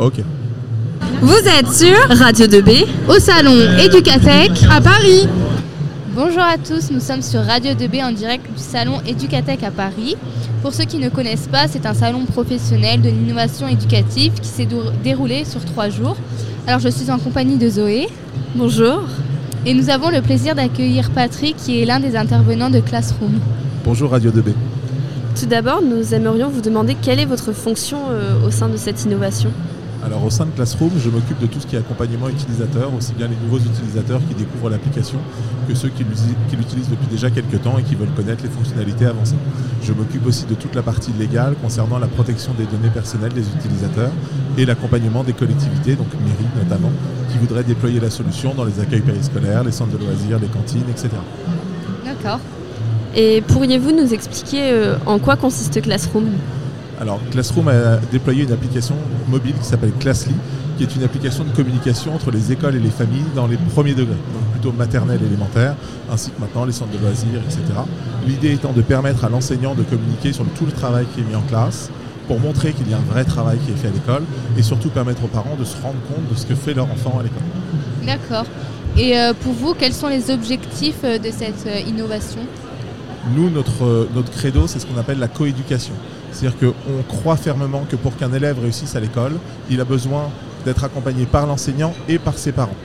Ok. Vous êtes sur Radio 2B au salon Educatech à Paris. Bonjour à tous, nous sommes sur Radio 2B en direct du salon Educatech à Paris. Pour ceux qui ne connaissent pas, c'est un salon professionnel de l'innovation éducative qui s'est déroulé sur trois jours. Alors je suis en compagnie de Zoé. Bonjour. Et nous avons le plaisir d'accueillir Patrick qui est l'un des intervenants de Classroom. Bonjour Radio 2B. Tout d'abord, nous aimerions vous demander quelle est votre fonction euh, au sein de cette innovation alors au sein de Classroom, je m'occupe de tout ce qui est accompagnement utilisateur, aussi bien les nouveaux utilisateurs qui découvrent l'application que ceux qui l'utilisent depuis déjà quelques temps et qui veulent connaître les fonctionnalités avancées. Je m'occupe aussi de toute la partie légale concernant la protection des données personnelles des utilisateurs et l'accompagnement des collectivités, donc mairies notamment, qui voudraient déployer la solution dans les accueils périscolaires, les centres de loisirs, les cantines, etc. D'accord. Et pourriez-vous nous expliquer euh, en quoi consiste Classroom? Alors, Classroom a déployé une application mobile qui s'appelle Classly, qui est une application de communication entre les écoles et les familles dans les premiers degrés, donc plutôt maternelle, élémentaire, ainsi que maintenant les centres de loisirs, etc. L'idée étant de permettre à l'enseignant de communiquer sur tout le travail qui est mis en classe, pour montrer qu'il y a un vrai travail qui est fait à l'école, et surtout permettre aux parents de se rendre compte de ce que fait leur enfant à l'école. D'accord. Et euh, pour vous, quels sont les objectifs euh, de cette euh, innovation? Nous, notre, notre credo, c'est ce qu'on appelle la coéducation. C'est-à-dire qu'on croit fermement que pour qu'un élève réussisse à l'école, il a besoin d'être accompagné par l'enseignant et par ses parents.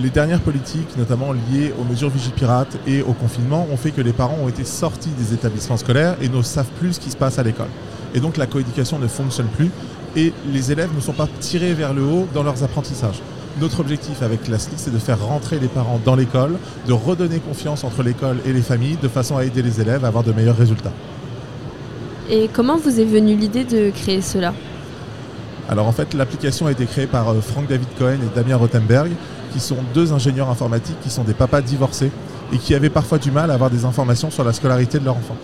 Les dernières politiques, notamment liées aux mesures Vigipirate et au confinement, ont fait que les parents ont été sortis des établissements scolaires et ne savent plus ce qui se passe à l'école. Et donc la coéducation ne fonctionne plus et les élèves ne sont pas tirés vers le haut dans leurs apprentissages. Notre objectif avec Classly, c'est de faire rentrer les parents dans l'école, de redonner confiance entre l'école et les familles, de façon à aider les élèves à avoir de meilleurs résultats. Et comment vous est venue l'idée de créer cela Alors en fait, l'application a été créée par euh, Frank David Cohen et Damien Rothenberg, qui sont deux ingénieurs informatiques qui sont des papas divorcés et qui avaient parfois du mal à avoir des informations sur la scolarité de leur enfant.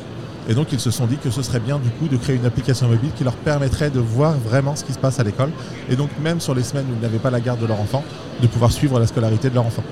Et donc ils se sont dit que ce serait bien du coup de créer une application mobile qui leur permettrait de voir vraiment ce qui se passe à l'école. Et donc même sur les semaines où ils n'avaient pas la garde de leur enfant, de pouvoir suivre la scolarité de leur enfant.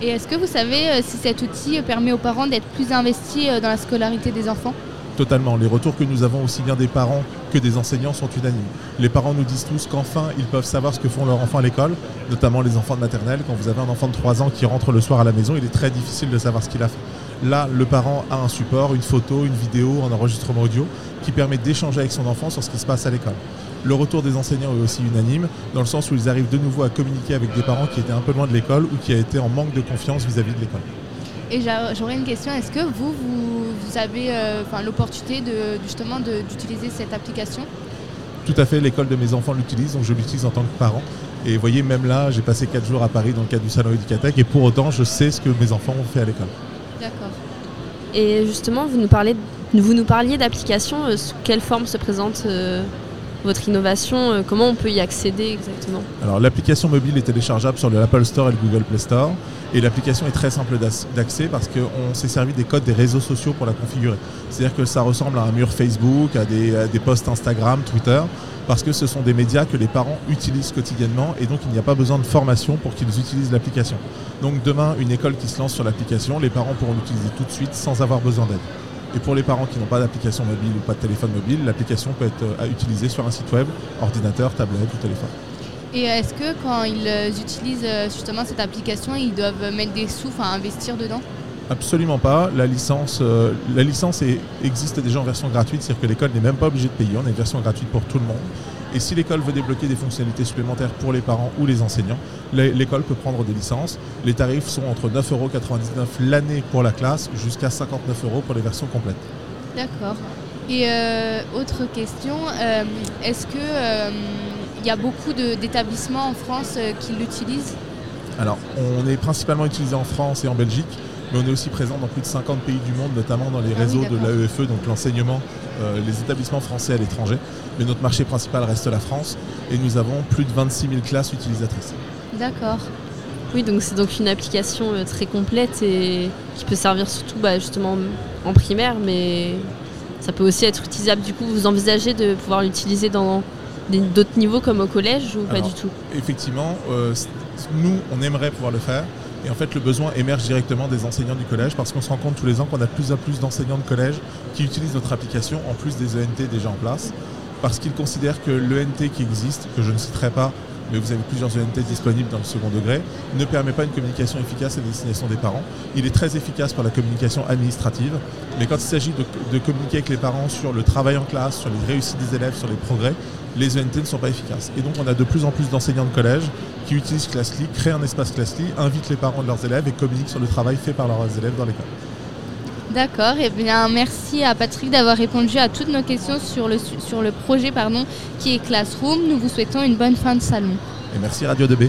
Et est-ce que vous savez euh, si cet outil permet aux parents d'être plus investis euh, dans la scolarité des enfants? Totalement. Les retours que nous avons aussi bien des parents que des enseignants sont unanimes. Les parents nous disent tous qu'enfin ils peuvent savoir ce que font leurs enfants à l'école, notamment les enfants de maternelle. Quand vous avez un enfant de 3 ans qui rentre le soir à la maison, il est très difficile de savoir ce qu'il a fait. Là, le parent a un support, une photo, une vidéo, un enregistrement audio qui permet d'échanger avec son enfant sur ce qui se passe à l'école. Le retour des enseignants est aussi unanime, dans le sens où ils arrivent de nouveau à communiquer avec des parents qui étaient un peu loin de l'école ou qui étaient en manque de confiance vis-à-vis de l'école. Et j'aurais une question, est-ce que vous, vous, avez euh, l'opportunité de, justement d'utiliser cette application? Tout à fait, l'école de mes enfants l'utilise, donc je l'utilise en tant que parent. Et vous voyez, même là, j'ai passé 4 jours à Paris dans le cadre du salon Educatec et pour autant, je sais ce que mes enfants ont fait à l'école. D'accord. Et justement, vous nous, parlez, vous nous parliez d'application, euh, sous quelle forme se présente euh, votre innovation Comment on peut y accéder exactement Alors l'application mobile est téléchargeable sur le Apple Store et le Google Play Store. Et l'application est très simple d'accès parce qu'on s'est servi des codes des réseaux sociaux pour la configurer. C'est-à-dire que ça ressemble à un mur Facebook, à des, posts Instagram, Twitter, parce que ce sont des médias que les parents utilisent quotidiennement et donc il n'y a pas besoin de formation pour qu'ils utilisent l'application. Donc demain, une école qui se lance sur l'application, les parents pourront l'utiliser tout de suite sans avoir besoin d'aide. Et pour les parents qui n'ont pas d'application mobile ou pas de téléphone mobile, l'application peut être à utiliser sur un site web, ordinateur, tablette ou téléphone. Et est-ce que quand ils euh, utilisent euh, justement cette application, ils doivent mettre des sous, à investir dedans? Absolument pas. La licence, euh, la licence existe déjà en version gratuite, c'est-à-dire que l'école n'est même pas obligée de payer. On a une version gratuite pour tout le monde. Et si l'école veut débloquer des fonctionnalités supplémentaires pour les parents ou les enseignants, l'école peut prendre des licences. Les tarifs sont entre 9,99€ l'année pour la classe jusqu'à 59 euros pour les versions complètes. D'accord. Et autre question, est-ce que il y a beaucoup d'établissements en France euh, qui l'utilisent? Alors, on est principalement utilisé en France et en Belgique, mais on est aussi présent dans plus de 50 pays du monde, notamment dans les ah réseaux de l'AEFE, donc l'enseignement, euh, les établissements français à l'étranger. Mais notre marché principal reste la France et nous avons plus de 26 000 classes utilisatrices. D'accord. Oui, donc c'est donc une application euh, très complète et qui peut servir surtout bah, justement en primaire, mais ça peut aussi être utilisable. Du coup, vous envisagez de pouvoir l'utiliser dans d'autres niveaux comme au collège ou pas du tout? Effectivement, euh, nous, on aimerait pouvoir le faire. Et en fait, le besoin émerge directement des enseignants du collège parce qu'on se rend compte tous les ans qu'on a de plus en plus d'enseignants de collège qui utilisent notre application en plus des ENT déjà en place. parce qu'ils considèrent que l'ENT qui existe, que je ne citerai pas, mais vous avez plusieurs ENT disponibles dans le second degré, ne permet pas une communication efficace à destination des parents. Il est très efficace pour la communication administrative, mais quand il s'agit de, communiquer avec les parents sur le travail en classe, sur les réussites des élèves, sur les progrès, les ENT ne sont pas efficaces. Et donc on a de plus en plus d'enseignants de collège qui utilisent Classly, créent un espace Classly, invitent les parents de leurs élèves et communiquent sur le travail fait par leurs élèves dans l'école. D'accord, et eh bien merci à Patrick d'avoir répondu à toutes nos questions sur le, sur le projet pardon, qui est Classroom. Nous vous souhaitons une bonne fin de salon. Et merci Radio 2B.